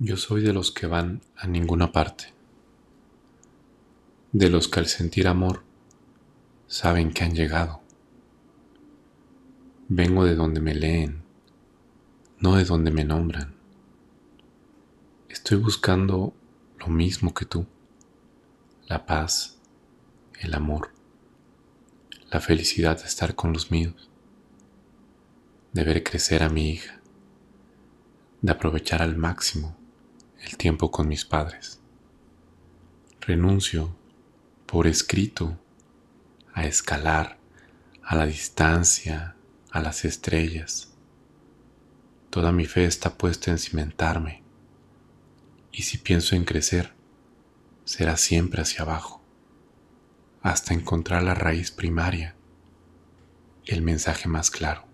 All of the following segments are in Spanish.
Yo soy de los que van a ninguna parte, de los que al sentir amor saben que han llegado. Vengo de donde me leen, no de donde me nombran. Estoy buscando lo mismo que tú, la paz, el amor, la felicidad de estar con los míos, de ver crecer a mi hija, de aprovechar al máximo el tiempo con mis padres. Renuncio por escrito a escalar a la distancia, a las estrellas. Toda mi fe está puesta en cimentarme y si pienso en crecer, será siempre hacia abajo, hasta encontrar la raíz primaria, el mensaje más claro.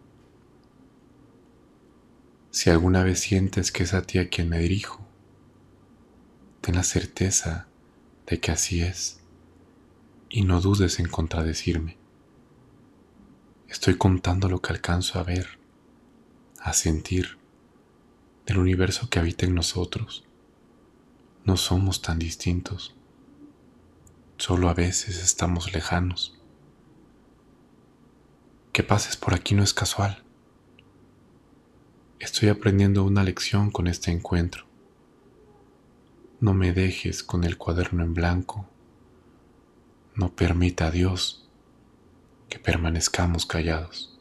Si alguna vez sientes que es a ti a quien me dirijo, ten la certeza de que así es y no dudes en contradecirme. Estoy contando lo que alcanzo a ver, a sentir del universo que habita en nosotros. No somos tan distintos, solo a veces estamos lejanos. Que pases por aquí no es casual. Estoy aprendiendo una lección con este encuentro. No me dejes con el cuaderno en blanco. No permita a Dios que permanezcamos callados.